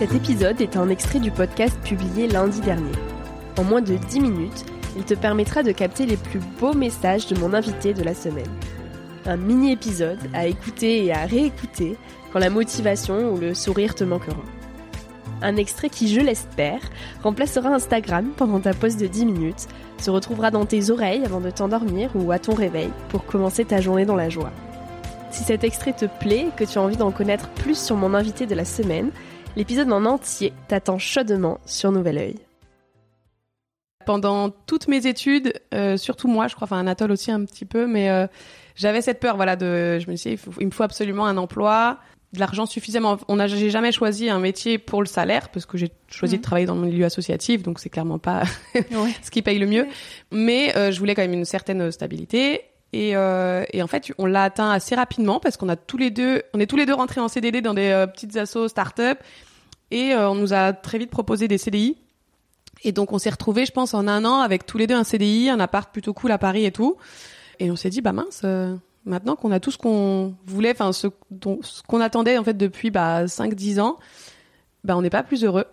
Cet épisode est un extrait du podcast publié lundi dernier. En moins de 10 minutes, il te permettra de capter les plus beaux messages de mon invité de la semaine. Un mini-épisode à écouter et à réécouter quand la motivation ou le sourire te manqueront. Un extrait qui, je l'espère, remplacera Instagram pendant ta pause de 10 minutes, se retrouvera dans tes oreilles avant de t'endormir ou à ton réveil pour commencer ta journée dans la joie. Si cet extrait te plaît et que tu as envie d'en connaître plus sur mon invité de la semaine, L'épisode en entier t'attend chaudement sur Nouvel Oeil. Pendant toutes mes études, euh, surtout moi, je crois, enfin Anatole aussi un petit peu, mais euh, j'avais cette peur, voilà, de, je me disais, il, me faut absolument un emploi, de l'argent suffisamment. On n'a, j'ai jamais choisi un métier pour le salaire parce que j'ai choisi de mhm. travailler dans le milieu associatif, donc c'est clairement pas ce qui paye le mieux. Mais euh, je voulais quand même une certaine stabilité et, euh, et, en fait, on l'a atteint assez rapidement parce qu'on a tous les deux, on est tous les deux rentrés en CDD dans des euh, petites assos start-up et euh, on nous a très vite proposé des CDI. Et donc, on s'est retrouvés, je pense, en un an avec tous les deux un CDI, un appart plutôt cool à Paris et tout. Et on s'est dit, bah mince, euh, maintenant qu'on a tout ce qu'on voulait, enfin ce, ce qu'on attendait en fait depuis bah 5-10 ans, bah on n'est pas plus heureux.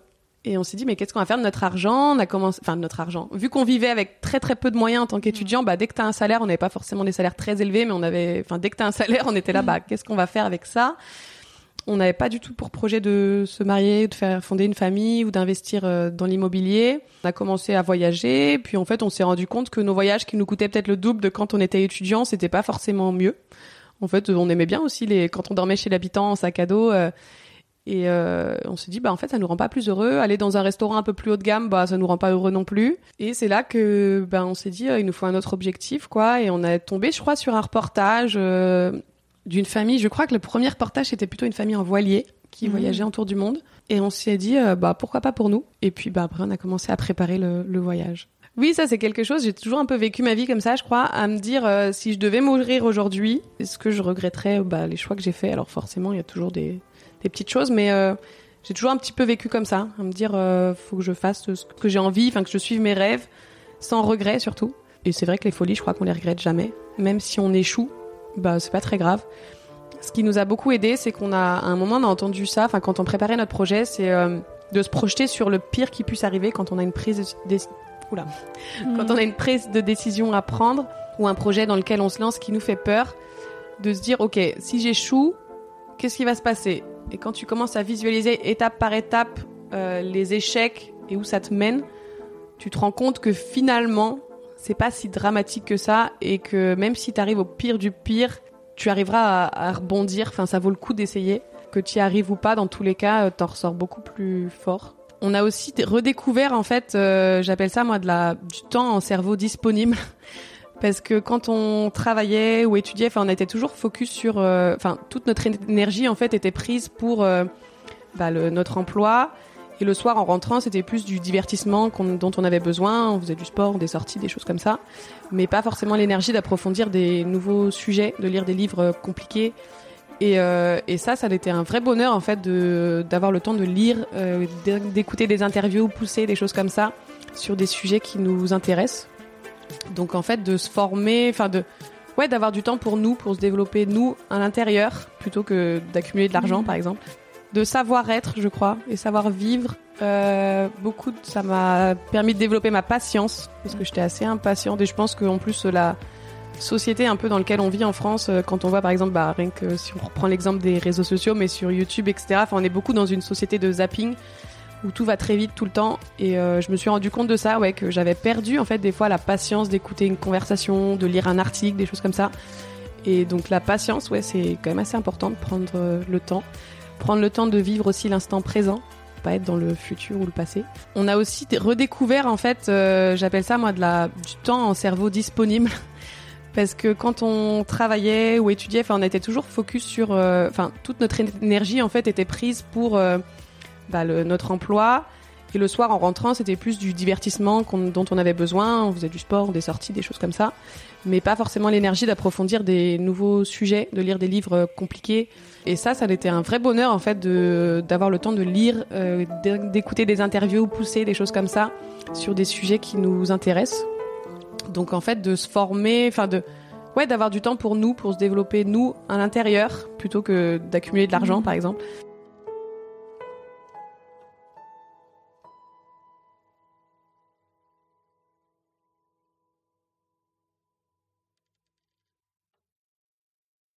Et on s'est dit, mais qu'est-ce qu'on va faire de notre argent? On a commencé, enfin de notre argent. Vu qu'on vivait avec très très peu de moyens en tant qu'étudiant, bah dès que tu as un salaire, on n'avait pas forcément des salaires très élevés, mais on avait, enfin dès que tu as un salaire, on était là, bah qu'est-ce qu'on va faire avec ça? On n'avait pas du tout pour projet de se marier, de faire fonder une famille ou d'investir euh, dans l'immobilier. On a commencé à voyager, puis en fait, on s'est rendu compte que nos voyages qui nous coûtaient peut-être le double de quand on était étudiant, c'était pas forcément mieux. En fait, on aimait bien aussi les quand on dormait chez l'habitant en sac à dos. Euh, et euh, on s'est dit, bah en fait, ça nous rend pas plus heureux. Aller dans un restaurant un peu plus haut de gamme, bah ça nous rend pas heureux non plus. Et c'est là que, bah on s'est dit, euh, il nous faut un autre objectif, quoi. Et on a tombé, je crois, sur un reportage euh, d'une famille. Je crois que le premier reportage c'était plutôt une famille en voilier qui mmh. voyageait autour du monde. Et on s'est dit, bah pourquoi pas pour nous. Et puis bah après on a commencé à préparer le, le voyage. Oui, ça c'est quelque chose. J'ai toujours un peu vécu ma vie comme ça, je crois, à me dire si je devais mourir aujourd'hui, est-ce que je regretterais bah, les choix que j'ai faits? Alors forcément, il y a toujours des, des petites choses, mais euh, j'ai toujours un petit peu vécu comme ça, à me dire euh, faut que je fasse ce que j'ai envie, enfin que je suive mes rêves, sans regret surtout. Et c'est vrai que les folies, je crois qu'on les regrette jamais, même si on échoue, bah c'est pas très grave. Ce qui nous a beaucoup aidé, c'est qu'on a à un moment on a entendu ça, enfin quand on préparait notre projet, c'est euh, de se projeter sur le pire qui puisse arriver quand on a une prise de Oula. quand on a une prise de décision à prendre ou un projet dans lequel on se lance qui nous fait peur de se dire, ok, si j'échoue, qu'est-ce qui va se passer? Et quand tu commences à visualiser étape par étape euh, les échecs et où ça te mène, tu te rends compte que finalement, c'est pas si dramatique que ça et que même si tu arrives au pire du pire, tu arriveras à, rebondir. Enfin, ça vaut le coup d'essayer. Que tu y arrives ou pas, dans tous les cas, euh, t'en ressors beaucoup plus fort. On a aussi redécouvert, en fait, euh, j'appelle ça moi de la du temps en cerveau disponible. Parce que quand on travaillait ou étudiait, enfin, on était toujours focus sur, euh, toute notre énergie en fait était prise pour bah, le, notre emploi. Et le soir, en rentrant, c'était plus du divertissement dont on avait besoin. On faisait du sport, des sorties, des choses comme ça, mais pas forcément l'énergie d'approfondir des nouveaux sujets, de lire des livres compliqués. Et, euh, ça, ça a été un vrai bonheur en fait d'avoir le temps de lire, euh, d'écouter des interviews poussées, des choses comme ça, sur des sujets qui nous intéressent. Donc en fait, de se former, enfin de ouais, d'avoir du temps pour nous, pour se développer nous à l'intérieur, plutôt que d'accumuler de l'argent, mmh. par exemple. De savoir être, je crois, et savoir vivre. Euh, beaucoup, ça m'a permis de développer ma patience parce que j'étais assez impatiente et je pense qu'en plus la société un peu dans laquelle on vit en France, euh, quand on voit par exemple, bah, rien que si on reprend l'exemple des réseaux sociaux, mais sur YouTube, etc. Enfin, on est beaucoup dans une société de zapping où tout va très vite tout le temps. Et euh, je me suis rendu compte de ça, ouais, que j'avais perdu en fait des fois la patience d'écouter une conversation, de lire un article, des choses comme ça. Et donc la patience, ouais, c'est quand même assez important de prendre euh, le temps, prendre le temps de vivre aussi l'instant présent, pas être dans le futur ou le passé. On a aussi redécouvert en fait, j'appelle ça moi de la du temps en cerveau disponible. parce que quand on travaillait ou étudiait, enfin, on était toujours focus sur, euh, enfin, toute notre énergie en fait était prise pour euh, bah, le, notre emploi. Et le soir, en rentrant, c'était plus du divertissement dont on avait besoin. On faisait du sport, des sorties, des choses comme ça, mais pas forcément l'énergie d'approfondir des nouveaux sujets, de lire des livres compliqués. Et ça, ça a été un vrai bonheur en fait de d'avoir le temps de lire, euh, d'écouter des interviews poussées, des choses comme ça, sur des sujets qui nous intéressent. Donc en fait de se former, enfin de ouais d'avoir du temps pour nous, pour se développer nous à l'intérieur plutôt que d'accumuler de l'argent mmh. par exemple.